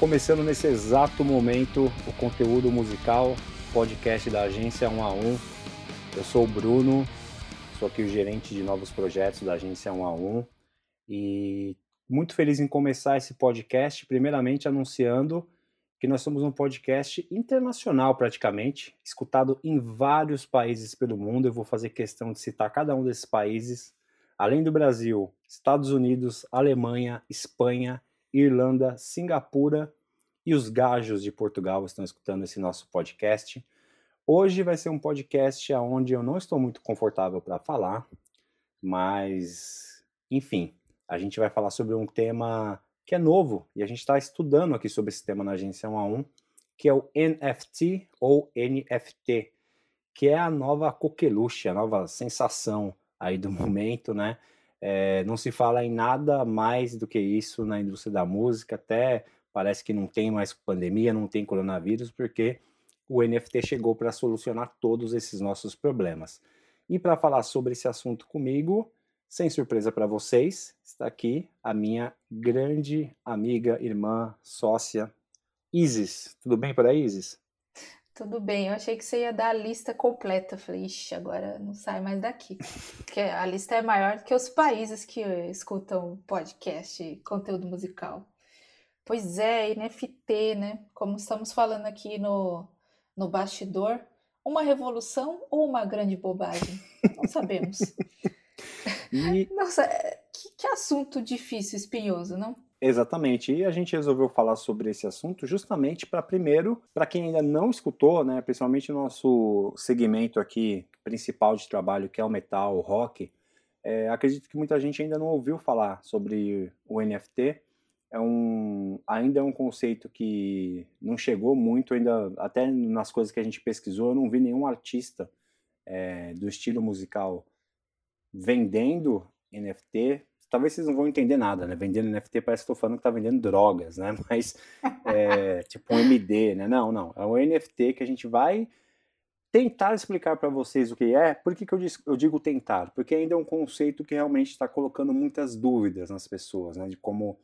começando nesse exato momento o conteúdo musical, podcast da agência 1 a 1. Eu sou o Bruno, sou aqui o gerente de novos projetos da agência 1 a 1 e muito feliz em começar esse podcast, primeiramente anunciando que nós somos um podcast internacional praticamente, escutado em vários países pelo mundo. Eu vou fazer questão de citar cada um desses países, além do Brasil, Estados Unidos, Alemanha, Espanha, Irlanda, Singapura e os gajos de Portugal estão escutando esse nosso podcast. Hoje vai ser um podcast onde eu não estou muito confortável para falar, mas enfim, a gente vai falar sobre um tema que é novo e a gente está estudando aqui sobre esse tema na agência 1 a 1, que é o NFT ou NFT, que é a nova coqueluche, a nova sensação aí do momento, né? É, não se fala em nada mais do que isso na indústria da música, até parece que não tem mais pandemia, não tem coronavírus, porque o NFT chegou para solucionar todos esses nossos problemas. E para falar sobre esse assunto comigo, sem surpresa para vocês, está aqui a minha grande amiga, irmã, sócia, Isis. Tudo bem por aí, Isis? Tudo bem, eu achei que você ia dar a lista completa. Eu falei, ixi, agora não sai mais daqui. Porque a lista é maior do que os países que escutam podcast, conteúdo musical. Pois é, NFT, né? Como estamos falando aqui no, no bastidor, uma revolução ou uma grande bobagem? Não sabemos. E... Nossa, é, que, que assunto difícil, espinhoso, não? Exatamente. E a gente resolveu falar sobre esse assunto justamente para primeiro, para quem ainda não escutou, né, principalmente no nosso segmento aqui principal de trabalho, que é o metal, o rock, é, acredito que muita gente ainda não ouviu falar sobre o NFT. É um, ainda é um conceito que não chegou muito, ainda até nas coisas que a gente pesquisou, eu não vi nenhum artista é, do estilo musical vendendo NFT, talvez vocês não vão entender nada, né? Vendendo NFT parece que estou falando que está vendendo drogas, né? Mas é tipo um MD, né? Não, não. É um NFT que a gente vai tentar explicar para vocês o que é. Por que, que eu, digo, eu, digo tentar? Porque ainda é um conceito que realmente está colocando muitas dúvidas nas pessoas, né? De como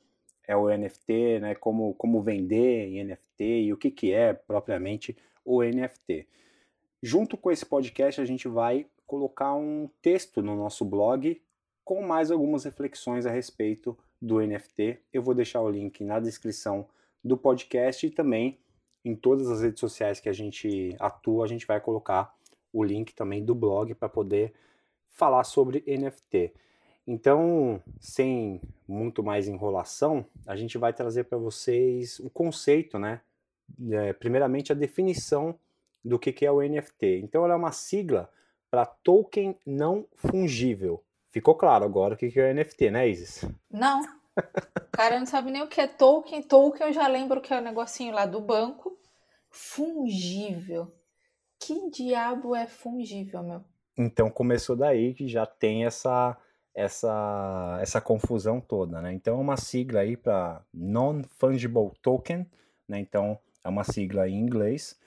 é o NFT, né? Como, como vender em NFT e o que, que é propriamente o NFT. Junto com esse podcast, a gente vai colocar um texto no nosso blog com mais algumas reflexões a respeito do NFT. Eu vou deixar o link na descrição do podcast e também em todas as redes sociais que a gente atua, a gente vai colocar o link também do blog para poder falar sobre NFT. Então, sem muito mais enrolação, a gente vai trazer para vocês o conceito, né? É, primeiramente, a definição do que, que é o NFT. Então, ela é uma sigla para token não fungível. Ficou claro agora o que é o NFT, né, Isis? Não. O cara não sabe nem o que é token. Token eu já lembro que é o negocinho lá do banco. Fungível. Que diabo é fungível, meu? Então começou daí que já tem essa essa essa confusão toda, né? Então é uma sigla aí para non fungible token, né? Então é uma sigla em inglês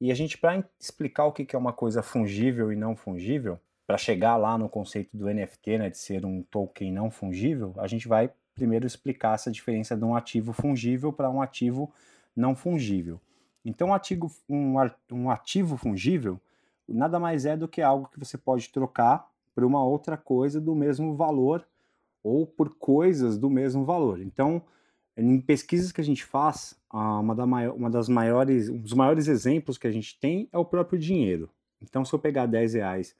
e a gente, para explicar o que é uma coisa fungível e não fungível, para chegar lá no conceito do NFT, né, de ser um token não fungível, a gente vai primeiro explicar essa diferença de um ativo fungível para um ativo não fungível. Então, um ativo, um, um ativo fungível nada mais é do que algo que você pode trocar por uma outra coisa do mesmo valor ou por coisas do mesmo valor. Então, em pesquisas que a gente faz, uma, da maior, uma das maiores, um dos maiores exemplos que a gente tem é o próprio dinheiro. Então, se eu pegar 10 reais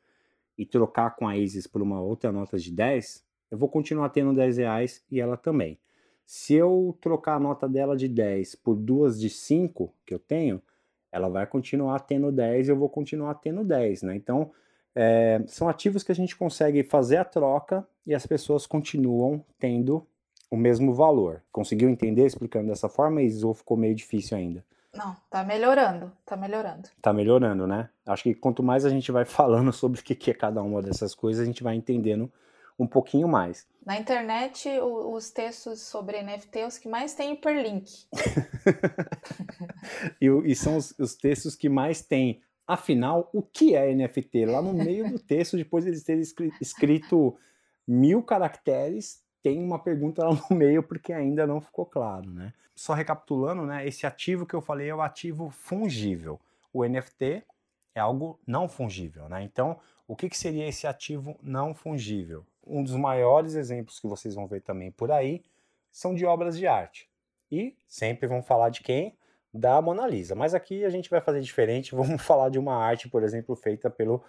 e trocar com a Isis por uma outra nota de 10, eu vou continuar tendo 10 reais e ela também. Se eu trocar a nota dela de 10 por duas de 5 que eu tenho, ela vai continuar tendo 10 e eu vou continuar tendo 10, né? Então, é, são ativos que a gente consegue fazer a troca e as pessoas continuam tendo o mesmo valor. Conseguiu entender explicando dessa forma, Isis, ou ficou meio difícil ainda? Não, tá melhorando, tá melhorando. Tá melhorando, né? Acho que quanto mais a gente vai falando sobre o que é cada uma dessas coisas, a gente vai entendendo um pouquinho mais. Na internet, o, os textos sobre NFT, os que mais tem hiperlink. e, e, são os, os, textos que mais tem. Afinal, o que é NFT? Lá no meio do texto, depois de eles terem escrito mil caracteres, tem uma pergunta lá no meio porque ainda não ficou claro, né? Só recapitulando, né? Esse ativo que eu falei é o ativo fungível. O NFT é algo não fungível, né? Então, o que, que seria esse ativo não fungível? Um dos maiores exemplos que vocês vão ver também por aí são de obras de arte. E sempre vão falar de quem? Da Mona Lisa. Mas aqui a gente vai fazer diferente, vamos falar de uma arte, por exemplo, feita pelo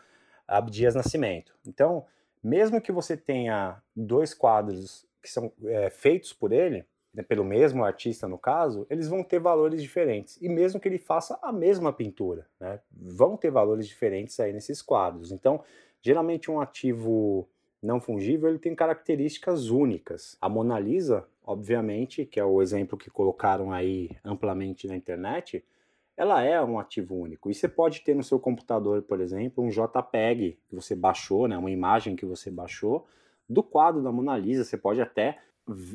Abdias Nascimento. Então, mesmo que você tenha dois quadros que são é, feitos por ele, né, pelo mesmo artista no caso, eles vão ter valores diferentes. E mesmo que ele faça a mesma pintura, né, vão ter valores diferentes aí nesses quadros. Então, geralmente um ativo não fungível ele tem características únicas. A Mona Lisa, obviamente, que é o exemplo que colocaram aí amplamente na internet, ela é um ativo único. E você pode ter no seu computador, por exemplo, um JPEG que você baixou, né, uma imagem que você baixou do quadro da Mona Lisa. Você pode até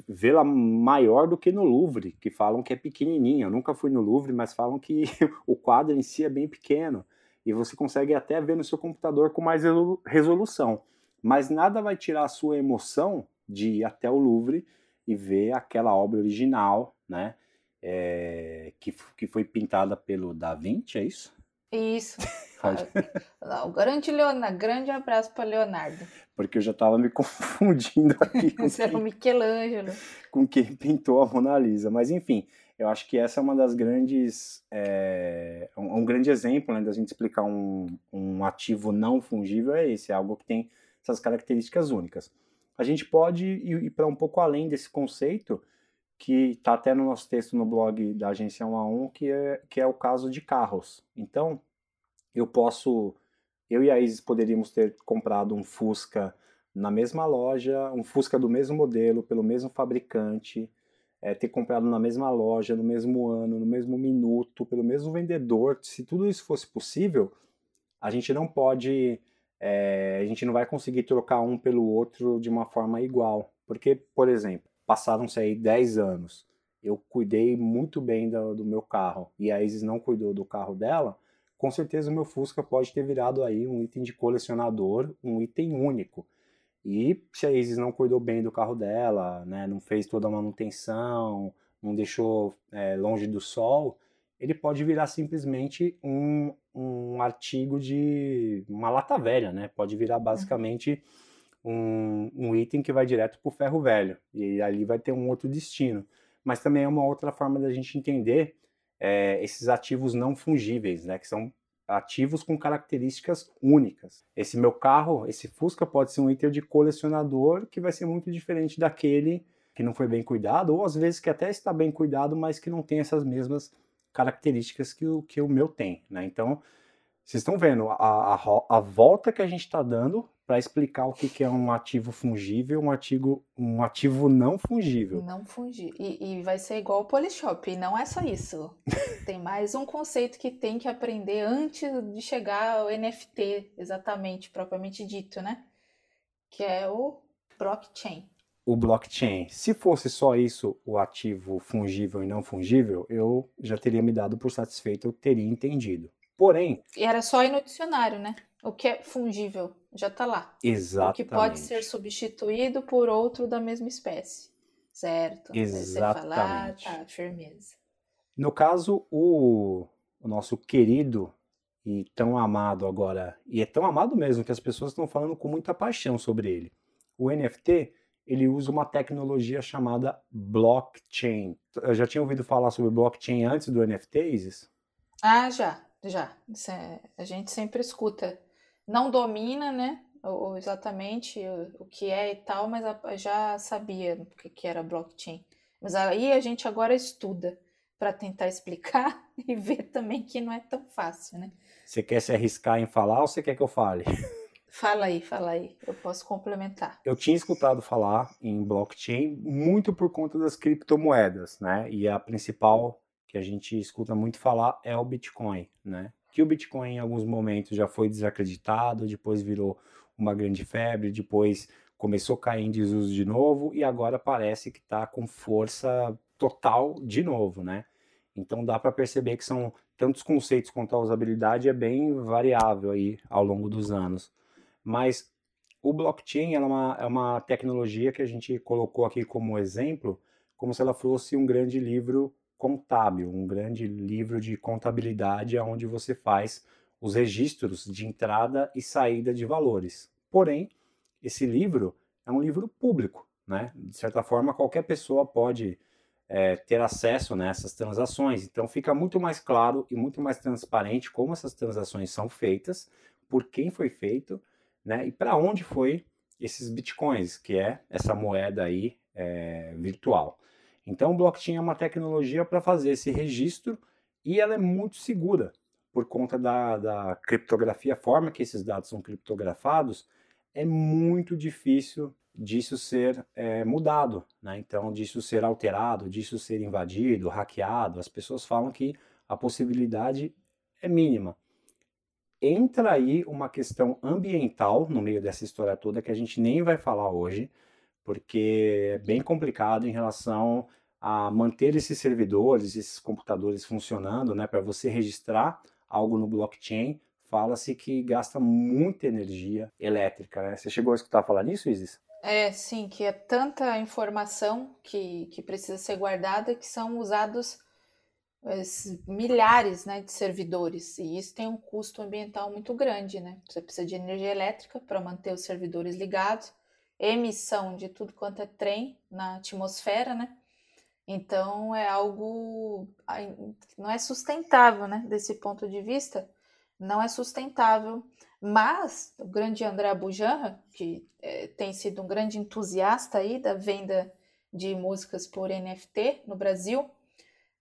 vê-la maior do que no Louvre, que falam que é pequenininha. Eu nunca fui no Louvre, mas falam que o quadro em si é bem pequeno. E você consegue até ver no seu computador com mais resolução. Mas nada vai tirar a sua emoção de ir até o Louvre e ver aquela obra original, né? é, que, que foi pintada pelo Da Vinci, é isso? Isso. o grande, Leonardo, grande abraço para Leonardo. Porque eu já estava me confundindo aqui com, Você quem, Michelangelo. com quem pintou a Mona Lisa. Mas enfim, eu acho que essa é uma das grandes. É, um, um, grande exemplo né, da gente explicar um, um ativo não fungível é esse, é algo que tem essas características únicas. A gente pode ir, ir para um pouco além desse conceito que está até no nosso texto no blog da agência 1 a 1, que é, que é o caso de carros. Então, eu posso, eu e a Isis poderíamos ter comprado um Fusca na mesma loja, um Fusca do mesmo modelo, pelo mesmo fabricante, é, ter comprado na mesma loja, no mesmo ano, no mesmo minuto, pelo mesmo vendedor. Se tudo isso fosse possível, a gente não pode, é, a gente não vai conseguir trocar um pelo outro de uma forma igual. Porque, por exemplo, passaram-se aí 10 anos, eu cuidei muito bem do, do, meu carro e a Isis não cuidou do carro dela, com certeza o meu Fusca pode ter virado aí um item de colecionador, um item único. E se a Isis não cuidou bem do carro dela, né, não fez toda a manutenção, não deixou é, longe do sol, ele pode virar simplesmente um, um artigo de uma lata velha, né? Pode virar uhum. Um, um item que vai direto para o ferro velho, e ali vai ter um outro destino. Mas também é uma outra forma da gente entender é, esses ativos não fungíveis, né, que são ativos com características únicas. Esse meu carro, esse Fusca, pode ser um item de colecionador que vai ser muito diferente daquele que não foi bem cuidado, ou às vezes que até está bem cuidado, mas que não tem essas mesmas características que o, que o meu tem. Né? Então, vocês estão vendo a, a, a volta que a gente está dando para explicar o que, que é um ativo fungível, um ativo, um ativo não fungível. Não fungível. E, e vai ser igual o Polishop, e não é só isso. tem mais um conceito que tem que aprender antes de chegar ao NFT, exatamente, propriamente dito, né? Que é o blockchain. O blockchain. Se fosse só isso, o ativo fungível e não fungível, eu já teria me dado por satisfeito, eu teria entendido. Porém. E era só ir no dicionário, né? O que é fungível já está lá. Exatamente. O que pode ser substituído por outro da mesma espécie. Certo. Exatamente. Você falar, tá, firmeza. No caso, o, o nosso querido e tão amado agora, e é tão amado mesmo que as pessoas estão falando com muita paixão sobre ele. O NFT, ele usa uma tecnologia chamada blockchain. Eu já tinha ouvido falar sobre blockchain antes do NFT, Isis? Ah, já, já. É, a gente sempre escuta não domina, né? Ou, exatamente o, que é e tal, mas já sabia o que era blockchain. Mas aí a gente agora estuda para tentar explicar e ver também que não é tão fácil, né? Você quer se arriscar em falar ou você quer que eu fale? Fala aí, fala aí. Eu posso complementar. Eu tinha escutado falar em blockchain muito por conta das criptomoedas, né? E a principal que a gente escuta muito falar é o Bitcoin, né? Que o Bitcoin em alguns momentos já foi desacreditado, depois virou uma grande febre, depois começou a cair em desuso de novo e agora parece que está com força total de novo, né? Então dá para perceber que são tantos conceitos quanto a usabilidade é bem variável aí ao longo dos anos. Mas O blockchain é uma, é uma tecnologia que a gente colocou aqui como exemplo, como se ela fosse um grande livro contábil, um grande livro de contabilidade onde você faz os registros de entrada e saída de valores. Porém, esse livro é um livro público, né? De certa forma, qualquer pessoa pode é, ter acesso né, transações. Então, fica muito mais claro e muito mais transparente como essas transações são feitas, por quem foi feito, né? E para onde foi esses bitcoins, que é essa moeda aí é, virtual. Então, o blockchain é uma tecnologia para fazer esse registro e ela é muito segura por conta da, da criptografia, a forma que esses dados são criptografados, é muito difícil disso ser é, mudado, né? então disso ser alterado, disso ser invadido, hackeado. As pessoas falam que a possibilidade é mínima. Entra aí uma questão ambiental no meio dessa história toda que a gente nem vai falar hoje, porque é bem complicado em relação a manter esses servidores, esses computadores funcionando, né, para você registrar algo no blockchain, fala-se que gasta muita energia elétrica, né? Você chegou a escutar falar nisso, Isis? É, sim, que é tanta informação que, que precisa ser guardada que são usados milhares né, de servidores, e isso tem um custo ambiental muito grande, né? Você precisa de energia elétrica para manter os servidores ligados, emissão de tudo quanto é trem na atmosfera, né? Então é algo não é sustentável, né? Desse ponto de vista, não é sustentável. Mas o grande André Bujanra, que é, tem sido um grande entusiasta aí da venda de músicas por NFT no Brasil,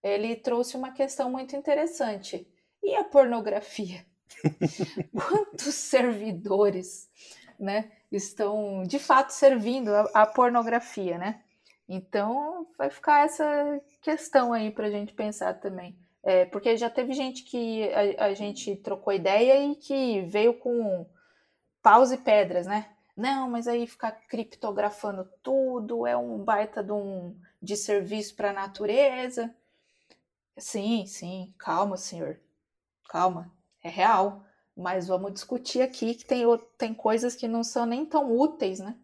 ele trouxe uma questão muito interessante. E a pornografia? Quantos servidores, né, estão de fato servindo a pornografia, né? Então vai ficar essa questão aí para a gente pensar também. É, porque já teve gente que a, a, gente trocou ideia e que veio com paus e pedras, né? Não, mas aí ficar criptografando tudo é um baita de um de serviço para a natureza. Sim, sim, calma, senhor. Calma, é real. Mas vamos discutir aqui que tem, tem coisas que não são nem tão úteis, né?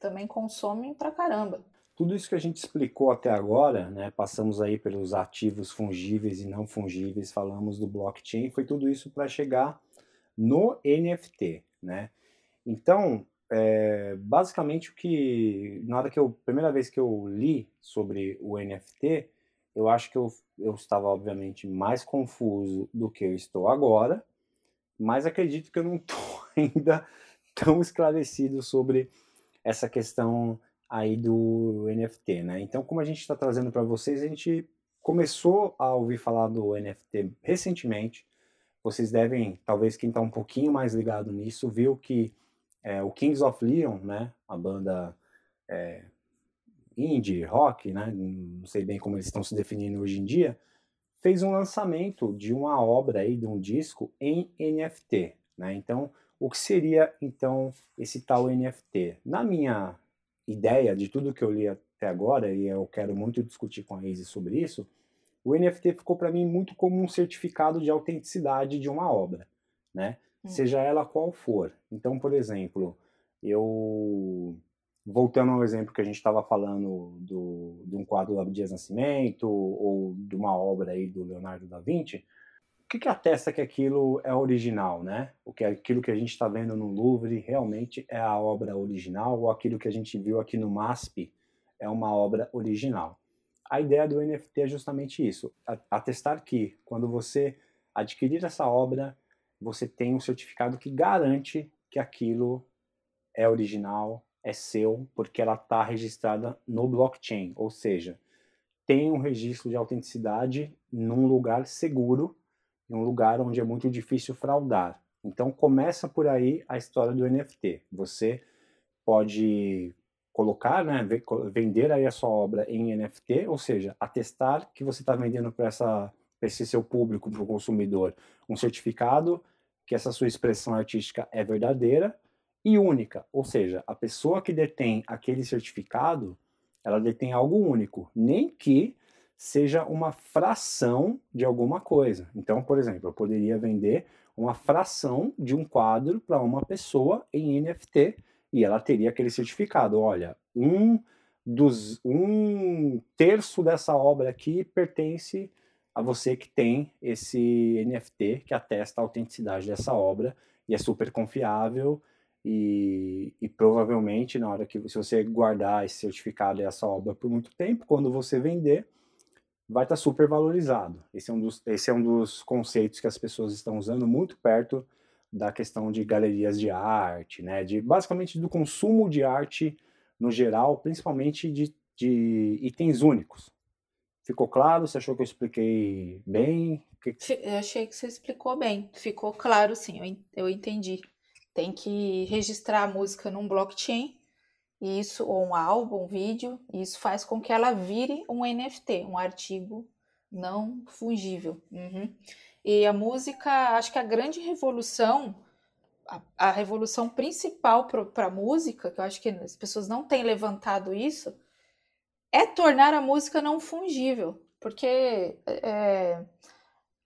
Também consomem pra caramba. Tudo isso que a gente explicou até agora, né, passamos aí pelos ativos fungíveis e não fungíveis, falamos do blockchain, foi tudo isso para chegar no NFT, né? Então, é, basicamente o que, na hora que eu, primeira vez que eu li sobre o NFT, eu acho que eu, eu estava, obviamente, mais confuso do que eu estou agora, mas acredito que eu não estou ainda tão esclarecido sobre essa questão aí do NFT, né? Então, como a gente está trazendo para vocês, a gente começou a ouvir falar do NFT recentemente. Vocês devem, talvez quem está um pouquinho mais ligado nisso, viu que é, o Kings of Leon, né? A banda é, indie, rock, né? Não sei bem como eles estão se definindo hoje em dia, fez um lançamento de uma obra aí, de um disco em NFT, né? Então, o que seria então esse tal NFT? Na minha ideia de tudo que eu li até agora, e eu quero muito discutir com a Izzy sobre isso, o NFT ficou para mim muito como um certificado de autenticidade de uma obra, né? Hum. Seja ela qual for. Então, por exemplo, eu voltando ao exemplo que a gente estava falando do, de um quadro do Abdias Nascimento ou de uma obra aí do Leonardo da Vinci, o que, que atesta que aquilo é original, né? O que aquilo que a gente está vendo no Louvre realmente é a obra original ou aquilo que a gente viu aqui no MASP é uma obra original. A ideia do NFT é justamente isso, atestar que quando você adquirir essa obra, você tem um certificado que garante que aquilo é original, é seu porque ela está registrada no blockchain, ou seja, tem um registro de autenticidade num lugar seguro, um lugar onde é muito difícil fraudar. Então começa por aí a história do NFT. Você pode colocar, né, vender aí a sua obra em NFT, ou seja, atestar que você está vendendo para essa esse seu público, para o consumidor, um certificado que essa sua expressão artística é verdadeira e única, ou seja, a pessoa que detém aquele certificado, ela detém algo único, nem que seja uma fração de alguma coisa. Então, por exemplo, eu poderia vender uma fração de um quadro para uma pessoa em NFT e ela teria aquele certificado. Olha, um dos um terço dessa obra aqui pertence a você que tem esse NFT que atesta a autenticidade dessa obra e é super confiável e, e, provavelmente na hora que se você guardar esse certificado e essa obra por muito tempo, quando você vender, vai estar super valorizado. Esse é um dos, esse é um dos conceitos que as pessoas estão usando muito perto da questão de galerias de arte, né? De basicamente do consumo de arte no geral, principalmente de, de itens únicos. Ficou claro? Você achou que eu expliquei bem? Eu achei que você explicou bem. Ficou claro, sim. Eu entendi. Tem que registrar a música num blockchain, isso ou um álbum, um vídeo. E isso faz com que ela vire um NFT, um artigo não fungível. Uhum. E a música, acho que a grande revolução a, a revolução principal para a música, que eu acho que as pessoas não têm levantado isso, é tornar a música não fungível. Porque é,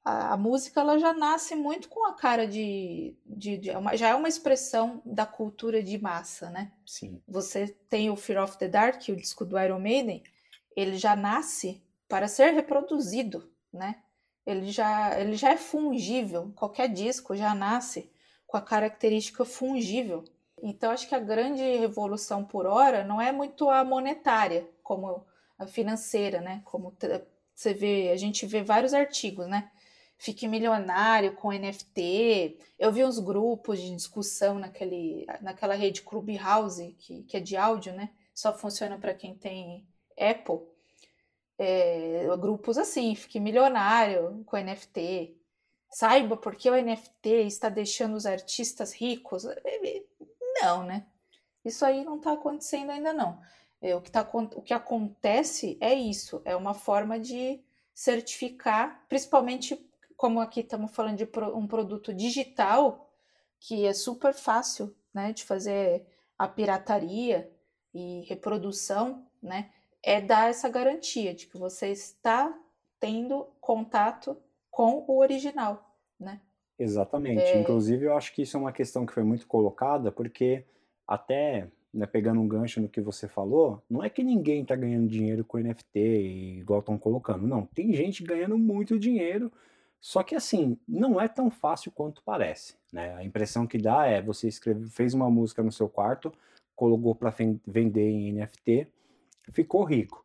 a, a, música ela já nasce muito com a cara de. de, de é uma, já é uma expressão da cultura de massa, né? Sim. Você tem o Fear of the Dark, o disco do Iron Maiden, ele já nasce para ser reproduzido, né? Ele já, ele já é fungível. Qualquer disco já nasce com a característica fungível. Então, acho que a grande revolução por hora não é muito a monetária, como a financeira, né? Como você vê, a gente vê vários artigos, né? Fique milionário com NFT. Eu vi uns grupos de discussão naquele, naquela rede Clubhouse, que, que é de áudio, né? Só funciona para quem tem Apple. É, grupos assim, fique milionário com NFT saiba porque o NFT está deixando os artistas ricos. Não, né? Isso aí não está acontecendo ainda não. É, o, que tá, o que acontece é isso, é uma forma de certificar, principalmente como aqui estamos falando de um produto digital, que é super fácil né, de fazer a pirataria e reprodução, né? É dar essa garantia de que você está tendo contato com o original, né? Exatamente. É... Inclusive, eu acho que isso é uma questão que foi muito colocada, porque até né, pegando um gancho no que você falou, não é que ninguém está ganhando dinheiro com NFT, igual estão colocando. Não, tem gente ganhando muito dinheiro, só que assim, não é tão fácil quanto parece. Né? A impressão que dá é você escreve, fez uma música no seu quarto, colocou para vender em NFT, ficou rico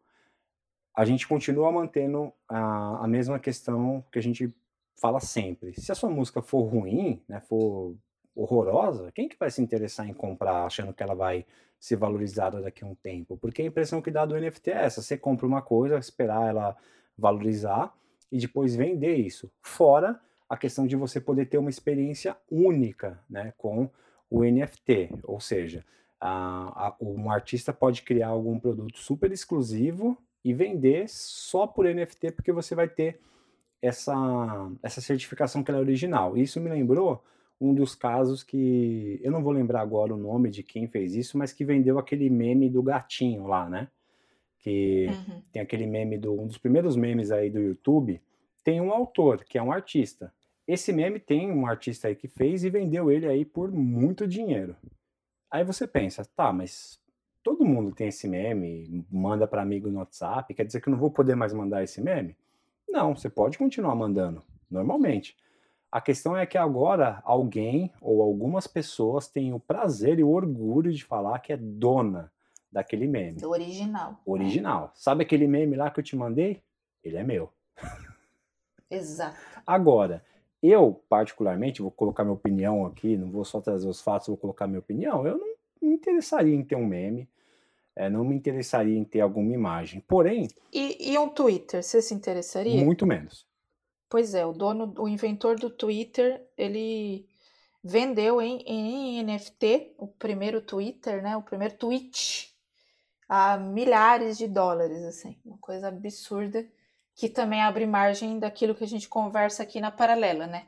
a gente continua mantendo a, a mesma questão que a gente fala sempre. Se a sua música for ruim, né, for horrorosa, quem que vai se interessar em comprar achando que ela vai ser valorizada daqui a um tempo? Porque a impressão que dá do NFT é essa: você compra uma coisa, esperar ela valorizar e depois vender isso. Fora a questão de você poder ter uma experiência única né, com o NFT, ou seja, a, a, um artista pode criar algum produto super exclusivo e vender só por NFT, porque você vai ter essa, essa certificação que ela é original. Isso me lembrou um dos casos que eu não vou lembrar agora o nome de quem fez isso, mas que vendeu aquele meme do gatinho lá, né? Que uhum. tem aquele meme do um dos primeiros memes aí do YouTube, tem um autor, que é um artista. Esse meme tem um artista aí que fez e vendeu ele aí por muito dinheiro. Aí você pensa, tá, mas todo mundo tem esse meme, manda para amigo no WhatsApp, quer dizer que eu não vou poder mais mandar esse meme? Não, você pode continuar mandando, normalmente. A questão é que agora alguém ou algumas pessoas têm o prazer e o orgulho de falar que é dona daquele meme. Do original. Original. Né? Sabe aquele meme lá que eu te mandei? Ele é meu. Exato. Agora, eu, particularmente, vou colocar minha opinião aqui, não vou só trazer os fatos, vou colocar minha opinião. Eu não me interessaria em ter um meme, é, não me interessaria em ter alguma imagem. Porém. E, e um Twitter, você se interessaria? Muito menos. Pois é, o dono, o inventor do Twitter, ele vendeu em, em NFT o primeiro Twitter, né? O primeiro tweet a milhares de dólares, assim, uma coisa absurda que também abre margem daquilo que a gente conversa aqui na paralela, né?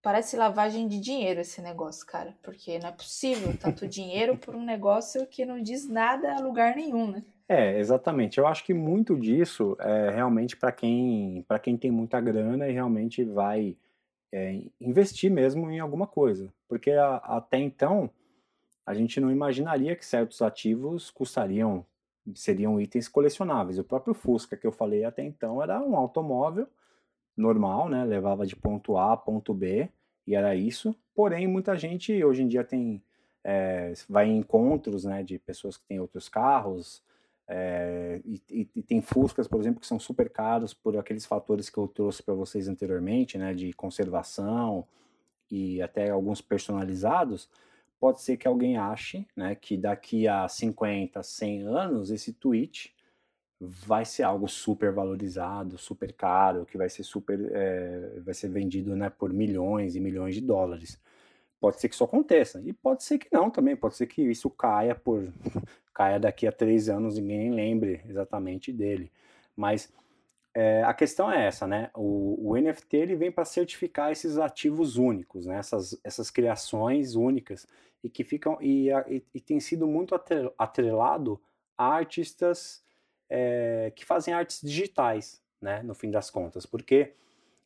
Parece lavagem de dinheiro esse negócio, cara. Porque não é possível tanto dinheiro por um negócio que não diz nada a lugar nenhum, né? É, exatamente. Eu acho que muito disso é realmente para quem, para quem tem muita grana e realmente vai é, investir mesmo em alguma coisa. Porque a, até então a gente não imaginaria que certos ativos custariam, seriam itens colecionáveis. O próprio Fusca que eu falei até então era um automóvel normal, né? Levava de ponto A a ponto B e era isso. Porém, muita gente hoje em dia tem é, vai em encontros, né, de pessoas que têm outros carros é, e, e, e, tem Fuscas, por exemplo, que são super caros por aqueles fatores que eu trouxe para vocês anteriormente, né, de conservação e até alguns personalizados. Pode ser que alguém ache, né, que daqui a 50, 100 anos esse tweet vai ser algo super valorizado, super caro, que vai ser super, é, vai ser vendido, né, por milhões e milhões de dólares. Pode ser que isso aconteça. E pode ser que não também. Pode ser que isso caia por caia daqui a três anos ninguém lembre exatamente dele. Mas é, a questão é essa, né? O, o NFT ele vem para certificar esses ativos únicos, né? Essas, essas criações únicas e que ficam e, e, e tem sido muito atrelado a artistas é, que fazem artes digitais, né? No fim das contas, porque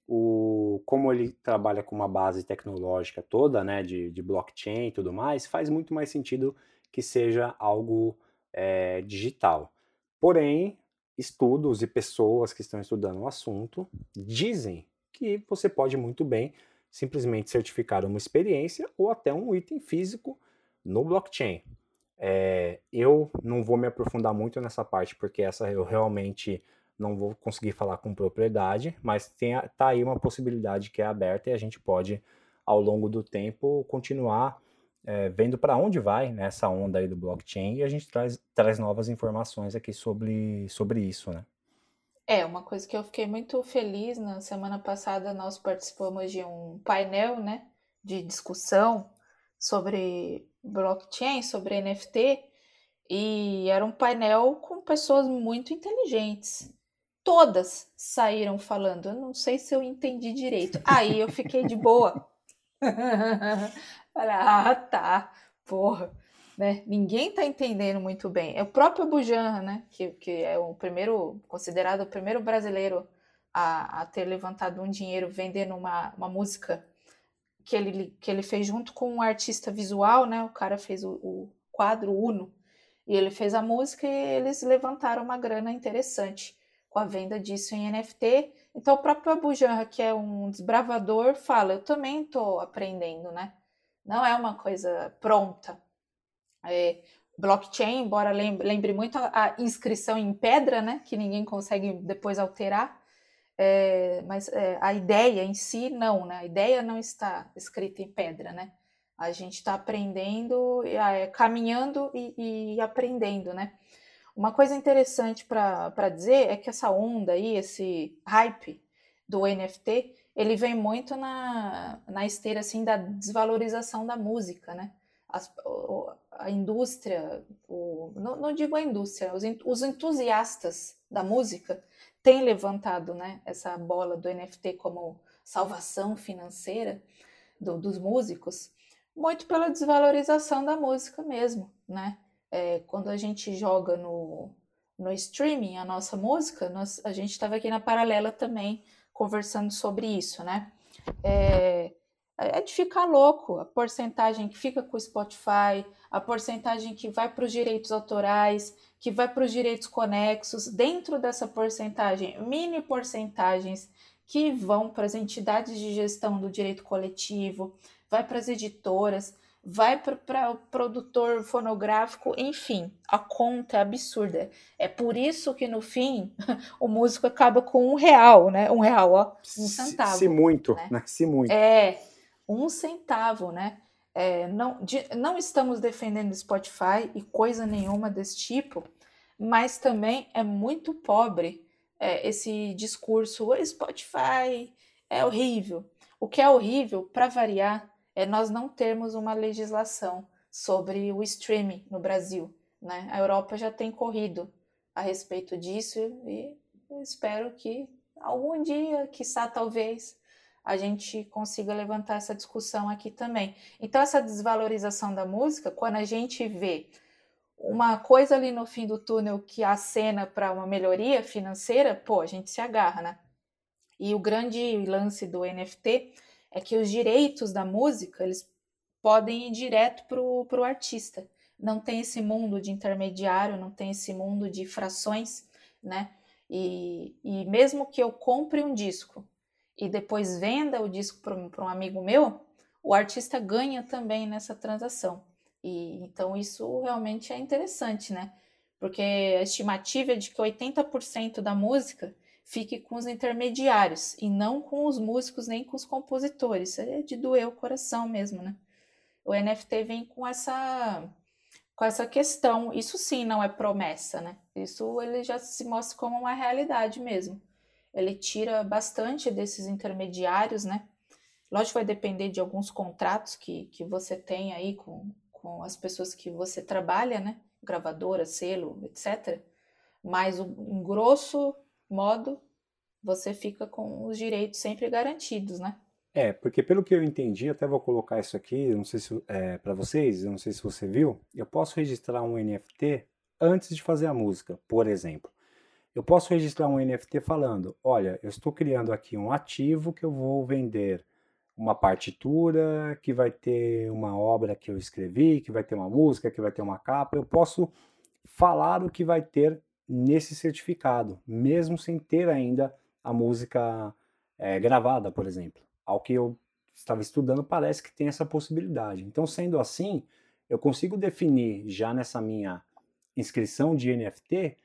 o, como ele trabalha com uma base tecnológica toda, né, de, de blockchain e tudo mais, faz muito mais sentido que seja algo é, digital. Porém, estudos e pessoas que estão estudando o assunto dizem que você pode muito bem simplesmente certificar uma experiência ou até um item físico no blockchain. É, eu não vou me aprofundar muito nessa parte porque essa eu realmente não vou conseguir falar com propriedade, mas tem, tá aí uma possibilidade que é aberta e a gente pode, ao longo do tempo, continuar é, vendo para onde vai nessa né, onda aí do blockchain e a gente traz, traz novas informações aqui sobre, sobre isso, né? É, uma coisa que eu fiquei muito feliz na semana passada, nós participamos de um painel, né, de discussão sobre blockchain, sobre NFT, e era um painel com pessoas muito inteligentes todas saíram falando. Eu não sei se eu entendi direito. Aí eu fiquei de boa. Falei, ah, tá, porra. Né? Ninguém tá entendendo muito bem. É o próprio Bujan, né? Que, que é o primeiro, considerado o primeiro brasileiro a, a ter levantado um dinheiro vendendo uma, uma música que ele, que ele fez junto com um artista visual, né? O cara fez o, o quadro Uno e ele fez a música e eles levantaram uma grana interessante com a venda disso em NFT. Então, o próprio Abu Janra, que é um desbravador, fala: Eu também estou aprendendo, né? Não é uma coisa pronta. É, blockchain, embora lembre, muito a, inscrição em pedra, né? Que ninguém consegue depois alterar. É, mas é, a ideia em si, não, né? A ideia não está escrita em pedra, né? A gente está aprendendo, é, caminhando e, e aprendendo, né? Uma coisa interessante para dizer é que essa onda aí, esse hype do NFT, ele vem muito na, na esteira assim da desvalorização da música, né? As, a indústria, o, não, não, digo a indústria, os, os entusiastas da música têm levantado né, essa bola do NFT como salvação financeira do, dos músicos, muito pela desvalorização da música mesmo, né? é, quando a gente joga no, no streaming a nossa música, nós, a gente estava aqui na paralela também conversando sobre isso, né? É, é de ficar louco a porcentagem que fica com o Spotify, a porcentagem que vai para os direitos autorais, que vai para os direitos conexos, dentro dessa porcentagem, mini porcentagens que vão para as entidades de gestão do direito coletivo, vai para as editoras vai para o produtor fonográfico, enfim, a conta é absurda. É por isso que no fim o músico acaba com um real, né? Um real, ó, um centavo. Se, se muito, né? né? Se muito. É, um centavo, né? É, não, de, não estamos defendendo Spotify e coisa nenhuma desse tipo, mas também é muito pobre é, esse discurso: Spotify é horrível. O que é horrível, para variar, é nós não termos uma legislação sobre o streaming no Brasil. Né? A Europa já tem corrido a respeito disso e espero que algum dia, quiçá talvez, a gente consiga levantar essa discussão aqui também. Então, essa desvalorização da música, quando a gente vê uma coisa ali no fim do túnel que acena para uma melhoria financeira, pô, a gente se agarra, né? E o grande lance do NFT é que os direitos da música, eles podem ir direto para o artista. Não tem esse mundo de intermediário, não tem esse mundo de frações, né? E, e mesmo que eu compre um disco e depois venda o disco para um amigo meu, o artista ganha também nessa transação. E então isso realmente é interessante, né? Porque a estimativa é de que 80% da música fique com os intermediários e não com os músicos nem com os compositores. Isso é de doer o coração mesmo, né? O NFT vem com essa com essa questão. Isso sim não é promessa, né? Isso ele já se mostra como uma realidade mesmo. Ele tira bastante desses intermediários, né? Lógico, vai depender de alguns contratos que, que você tem aí com, com as pessoas que você trabalha, né? Gravadora, selo, etc. Mas o, em grosso modo, você fica com os direitos sempre garantidos, né? É, porque pelo que eu entendi, até vou colocar isso aqui, não sei se é, para vocês, não sei se você viu, eu posso registrar um NFT antes de fazer a música, por exemplo. Eu posso registrar um NFT falando, olha, eu estou criando aqui um ativo que eu vou vender uma partitura, que vai ter uma obra que eu escrevi, que vai ter uma música, que vai ter uma capa. Eu posso falar o que vai ter nesse certificado, mesmo sem ter ainda a música é, gravada, por exemplo. Ao que eu estava estudando, parece que tem essa possibilidade. Então, sendo assim, eu consigo definir já nessa minha inscrição de NFT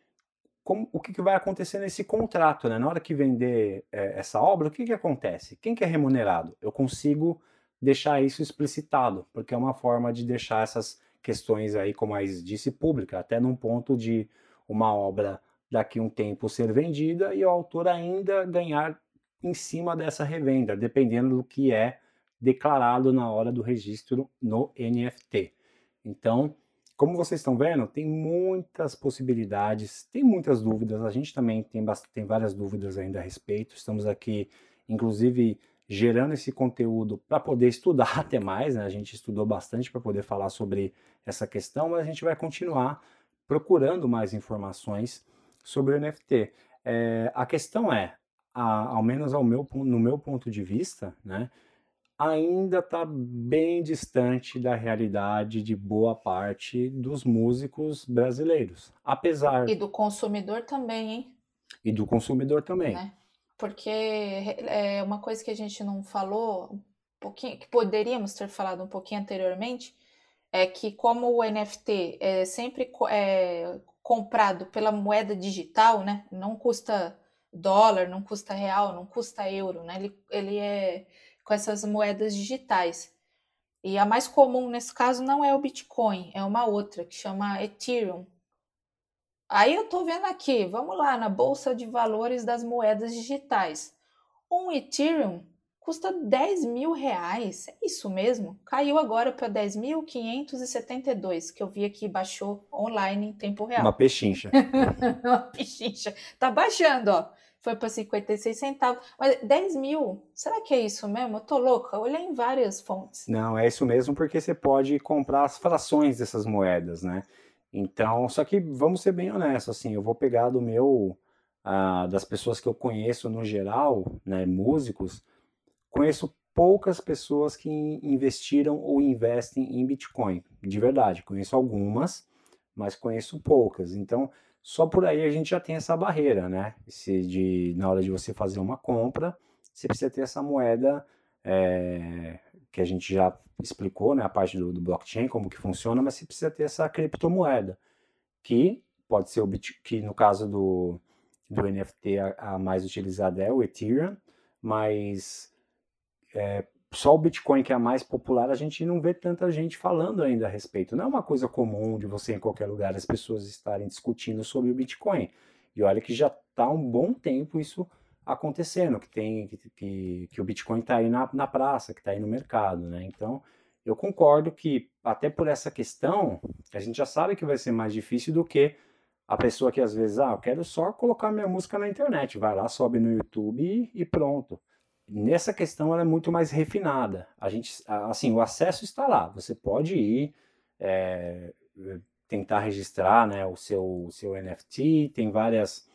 como, o que, que vai acontecer nesse contrato, né? Na hora que vender é, essa obra, o que, que acontece? Quem que é remunerado? Eu consigo deixar isso explicitado, porque é uma forma de deixar essas questões aí, como a disse, pública, até num ponto de uma obra daqui um tempo ser vendida e o autor ainda ganhar em cima dessa revenda, dependendo do que é declarado na hora do registro no NFT. Então, como vocês estão vendo, tem muitas possibilidades, tem muitas dúvidas, a gente também tem, tem várias dúvidas ainda a respeito. Estamos aqui, inclusive, gerando esse conteúdo para poder estudar até mais, né? A gente estudou bastante para poder falar sobre essa questão, mas a gente vai continuar procurando mais informações sobre o NFT. É, a questão é, a, ao menos ao meu, no meu ponto de vista, né, ainda está bem distante da realidade de boa parte dos músicos brasileiros. Apesar. E do consumidor também, hein? E do consumidor também. Né? Porque é uma coisa que a gente não falou, um pouquinho, que poderíamos ter falado um pouquinho anteriormente, é que como o NFT é sempre é, comprado pela moeda digital, né? Não custa dólar, não custa real, não custa euro, né? Ele, ele é com essas moedas digitais. E a mais comum nesse caso não é o Bitcoin, é uma outra que chama Ethereum. Aí eu tô vendo aqui, vamos lá na bolsa de valores das moedas digitais. Um Ethereum custa 10 mil reais. É isso mesmo? Caiu agora para 10.572, que eu vi aqui, baixou online em tempo real. Uma pechincha. Uma pechincha. Tá baixando, ó. Foi para 56 centavos. Mas 10 mil, será que é isso mesmo? Eu tô louca. Eu olhei em várias fontes. Não, é isso mesmo, porque você pode comprar as frações dessas moedas, né? Então, só que vamos ser bem honestos, assim, eu vou pegar do meu, uh, das pessoas que eu conheço no geral, né, músicos, Conheço poucas pessoas que investiram ou investem em Bitcoin, de verdade. Conheço algumas, mas conheço poucas. Então, só por aí a gente já tem essa barreira, né? Se de, na hora de você fazer uma compra, você precisa ter essa moeda é, que a gente já explicou, né? A parte do, do, blockchain, como que funciona, mas você precisa ter essa criptomoeda, que pode ser o Bitcoin, que no caso do, do NFT a, a mais utilizada é o Ethereum, mas é, só o Bitcoin, que é a mais popular, a gente não vê tanta gente falando ainda a respeito. Não é uma coisa comum de você, em qualquer lugar, as pessoas estarem discutindo sobre o Bitcoin. E olha que já está um bom tempo isso acontecendo, que tem que, que, que o Bitcoin está aí na, na praça, que está aí no mercado, né? Então, eu concordo que até por essa questão, a gente já sabe que vai ser mais difícil do que a pessoa que às vezes, ah, eu quero só colocar minha música na internet, vai lá, sobe no YouTube e, e pronto. Nessa questão ela é muito mais refinada. A gente, assim, o acesso está lá. Você pode ir é, tentar registrar, né, o seu, o seu NFT. Tem várias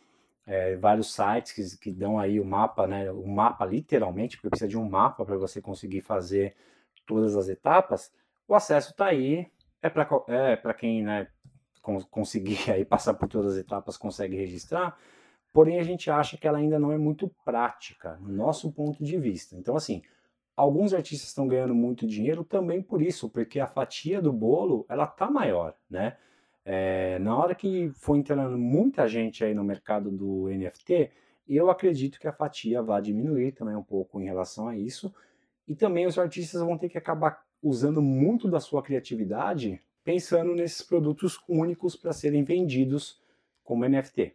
é, vários sites que, que dão aí o mapa, né, o mapa literalmente, porque precisa de um mapa para você conseguir fazer todas as etapas. o acesso está aí, é para é quem né, conseguir aí passar por todas as etapas consegue registrar, porém a gente acha que ela ainda não é muito prática, no nosso ponto de vista. Então, assim, alguns artistas estão ganhando muito dinheiro também por isso, porque a fatia do bolo ela tá maior, né? É, na hora que for entrando muita gente aí no mercado do NFT, eu acredito que a fatia vai diminuir também um pouco em relação a isso. E também os artistas vão ter que acabar usando muito da sua criatividade pensando nesses produtos únicos para serem vendidos como NFT.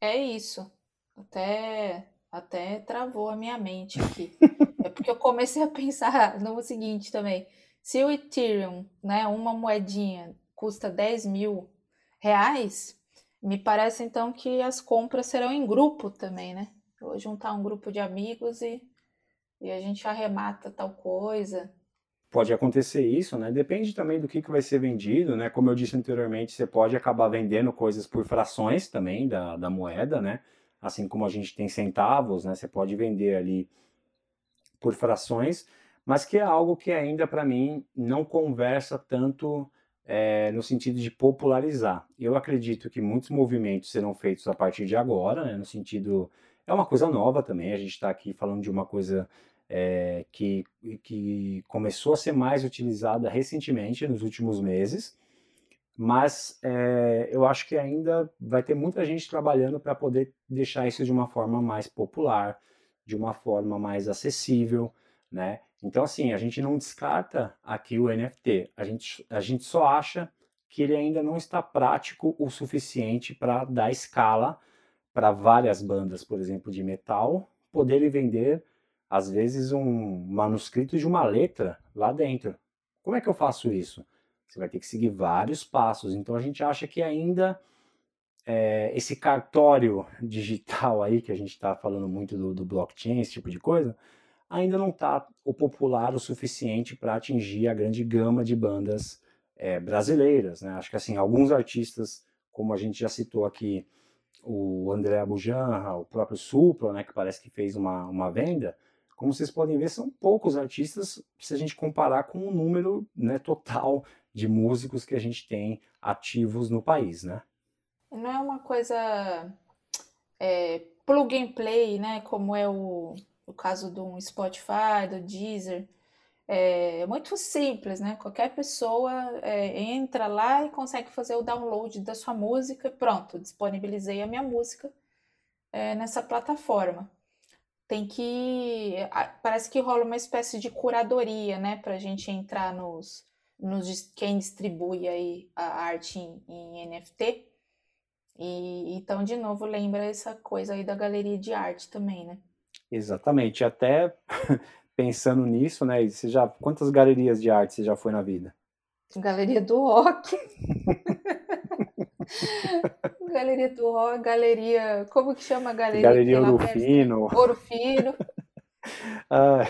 É isso. Até, até travou a minha mente aqui. é porque eu comecei a pensar no seguinte também. Se o Ethereum, né, uma moedinha, custa 10 mil reais, me parece então que as compras serão em grupo também, né? Eu vou juntar um grupo de amigos e, e a gente arremata tal coisa. Pode acontecer isso, né? Depende também do que, que vai ser vendido, né? Como eu disse anteriormente, você pode acabar vendendo coisas por frações também da, da moeda, né? Assim como a gente tem centavos, né? Você pode vender ali por frações, mas que é algo que ainda para mim não conversa tanto é, no sentido de popularizar. Eu acredito que muitos movimentos serão feitos a partir de agora, né? No sentido é uma coisa nova também. A gente está aqui falando de uma coisa é, que, que começou a ser mais utilizada recentemente, nos últimos meses, mas é, eu acho que ainda vai ter muita gente trabalhando para poder deixar isso de uma forma mais popular, de uma forma mais acessível, né? Então, assim, a gente não descarta aqui o NFT, a gente, a gente só acha que ele ainda não está prático o suficiente para dar escala para várias bandas, por exemplo, de metal, poderem vender às vezes, um manuscrito de uma letra lá dentro. Como é que eu faço isso? Você vai ter que seguir vários passos. Então, a gente acha que ainda é, esse cartório digital aí, que a gente está falando muito do, do blockchain, esse tipo de coisa, ainda não está o popular o suficiente para atingir a grande gama de bandas é, brasileiras. Né? Acho que assim, alguns artistas, como a gente já citou aqui, o André Abujanra, o próprio Supla, né, que parece que fez uma, uma venda, como vocês podem ver, são poucos artistas se a gente comparar com o número né, total de músicos que a gente tem ativos no país, né? Não é uma coisa é, plug and play, né? Como é o, o caso do Spotify, do Deezer. É muito simples, né? Qualquer pessoa é, entra lá e consegue fazer o download da sua música e pronto, disponibilizei a minha música é, nessa plataforma tem que. Parece que rola uma espécie de curadoria, né, para a gente entrar nos, nos. quem distribui aí a arte em, em NFT. E então, de novo, lembra essa coisa aí da galeria de arte também, né? Exatamente. Até pensando nisso, né? Você já, quantas galerias de arte você já foi na vida? Galeria do Rock. Galeria do Rock, galeria. Como que chama a galeria? Galeria Ouro Fino. Ouro Fino. ah,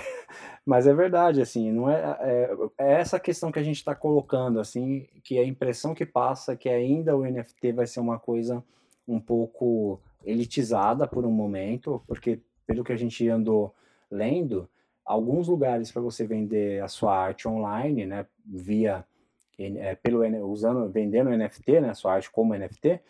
mas é verdade, assim, não é, é, é essa questão que a gente está colocando, assim, que a impressão que passa é que ainda o NFT vai ser uma coisa um pouco elitizada por um momento, porque pelo que a gente andou lendo, alguns lugares para você vender a sua arte online, né, via é, pelo usando vendendo NFT, né, sua arte como NFT,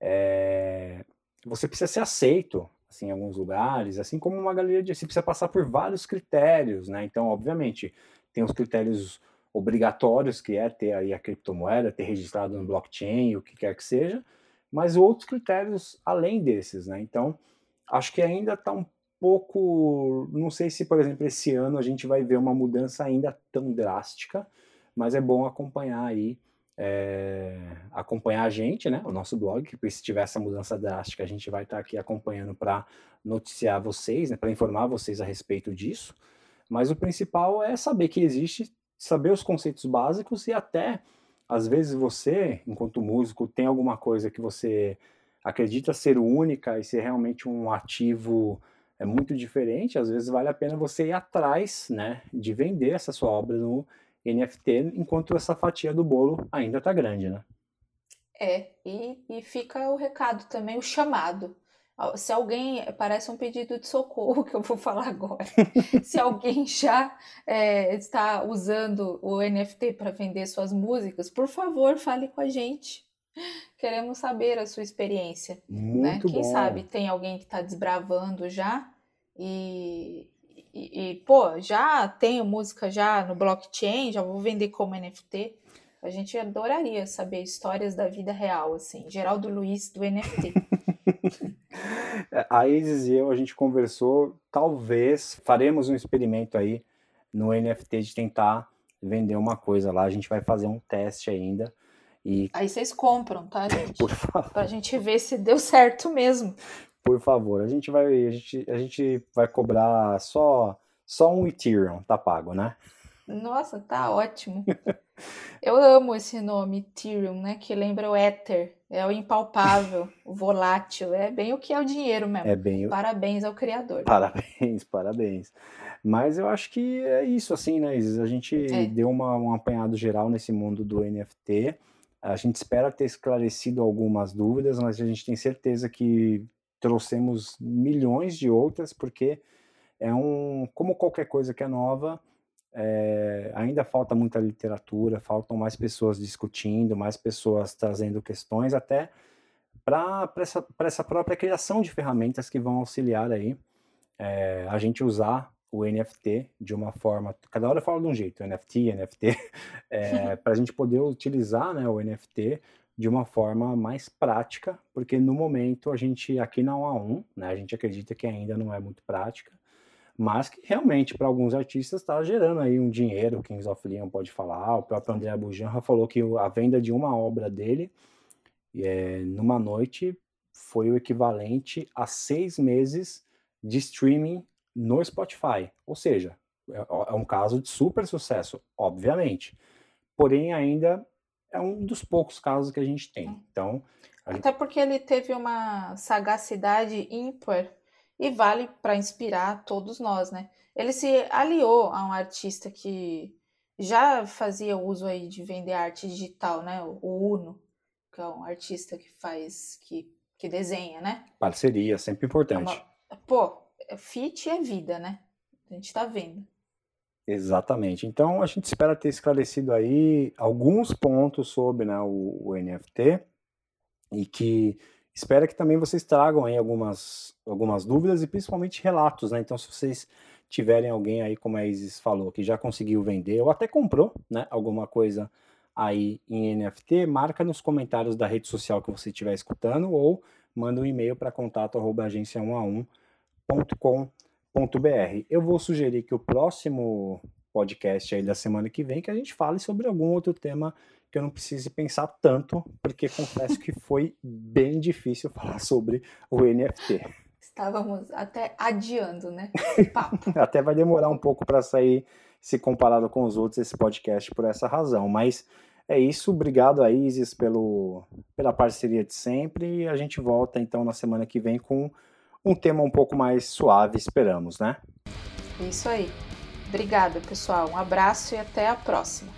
é, você precisa ser aceito assim, em alguns lugares, assim como uma galeria de você precisa passar por vários critérios, né? Então, obviamente, tem os critérios obrigatórios que é ter aí a criptomoeda, ter registrado no blockchain, o que quer que seja, mas outros critérios além desses, né? Então, acho que ainda está um pouco, não sei se, por exemplo, esse ano a gente vai ver uma mudança ainda tão drástica, mas é bom acompanhar aí, é, acompanhar a gente, né, o nosso blog, que se tiver essa mudança drástica, a gente vai estar aqui acompanhando para noticiar vocês, né, para informar vocês a respeito disso. Mas o principal é saber que existe, saber os conceitos básicos e até, às vezes, você, enquanto músico, tem alguma coisa que você acredita ser única e ser realmente um ativo é muito diferente, às vezes vale a pena você ir atrás, né, de vender essa sua obra no NFT, enquanto essa fatia do bolo ainda está grande, né? É, e, e fica o recado também, o chamado. Se alguém. Parece um pedido de socorro que eu vou falar agora. Se alguém já é, está usando o NFT para vender suas músicas, por favor, fale com a gente. Queremos saber a sua experiência. Né? Muito né? Quem bom. sabe tem alguém que está desbravando já e, e, e, pô, já tenho música já no blockchain, já vou vender como NFT. A gente adoraria saber histórias da vida real, assim. Geraldo Luiz do NFT. a Isis e eu, a gente conversou, talvez faremos um experimento aí no NFT de tentar vender uma coisa lá. A gente vai fazer um teste ainda. E... Aí vocês compram, tá, gente? Por favor. Pra gente ver se deu certo mesmo. Por favor, a gente vai, a gente, a gente vai cobrar só, só um Ethereum, tá pago, né? Nossa, tá ótimo. Eu amo esse nome, Ethereum, né? Que lembra o Ether. É o impalpável, o volátil. É bem o que é o dinheiro mesmo. É bem Parabéns ao criador. Parabéns, parabéns. Mas eu acho que é isso, assim, né, Isis? A gente é. deu uma, um apanhado geral nesse mundo do NFT. A gente espera ter esclarecido algumas dúvidas, mas a gente tem certeza que trouxemos milhões de outras, porque é um, como qualquer coisa que é nova, é, ainda falta muita literatura, faltam mais pessoas discutindo, mais pessoas trazendo questões, até para essa, essa própria criação de ferramentas que vão auxiliar aí é, a gente usar o NFT de uma forma. Cada hora eu falo de um jeito, NFT, NFT, é, para a gente poder utilizar né, o NFT de uma forma mais prática, porque no momento a gente aqui há um, né, a gente acredita que ainda não é muito prática, mas que realmente para alguns artistas está gerando aí um dinheiro, o Kings of Leon pode falar, o próprio André Bujanra falou que a venda de uma obra dele é, numa noite foi o equivalente a seis meses de streaming no Spotify, ou seja, é, é um caso de super sucesso, obviamente, porém ainda é um dos poucos casos que a gente tem. Então, até gente... porque ele teve uma sagacidade ímpar e vale para inspirar todos nós, né? Ele se aliou a um artista que já fazia uso aí de vender arte digital, né? O Uno, que é um artista que faz, que, que desenha, né? Parceria, sempre importante. É uma... Pô, fit é vida, né? A gente tá vendo. Exatamente. Então a gente espera ter esclarecido aí alguns pontos sobre né, o, o, NFT e que espera que também vocês tragam aí algumas, algumas dúvidas e principalmente relatos, né? Então se vocês tiverem alguém aí, como a Isis falou, que já conseguiu vender ou até comprou, né, alguma coisa aí em NFT, marca nos comentários da rede social que você estiver escutando ou manda um e-mail para contato@agência1a1.com br Eu vou sugerir que o próximo podcast aí da semana que vem que a gente fale sobre algum outro tema que eu não precise pensar tanto, porque confesso que foi bem difícil falar sobre o NFT. Estávamos até adiando, né? até vai demorar um pouco para sair se comparado com os outros esse podcast por essa razão, mas é isso, obrigado a Isis pelo, pela parceria de sempre e a gente volta então na semana que vem com um tema um pouco mais suave, esperamos, né? Isso aí. Obrigada, pessoal. Um abraço e até a próxima.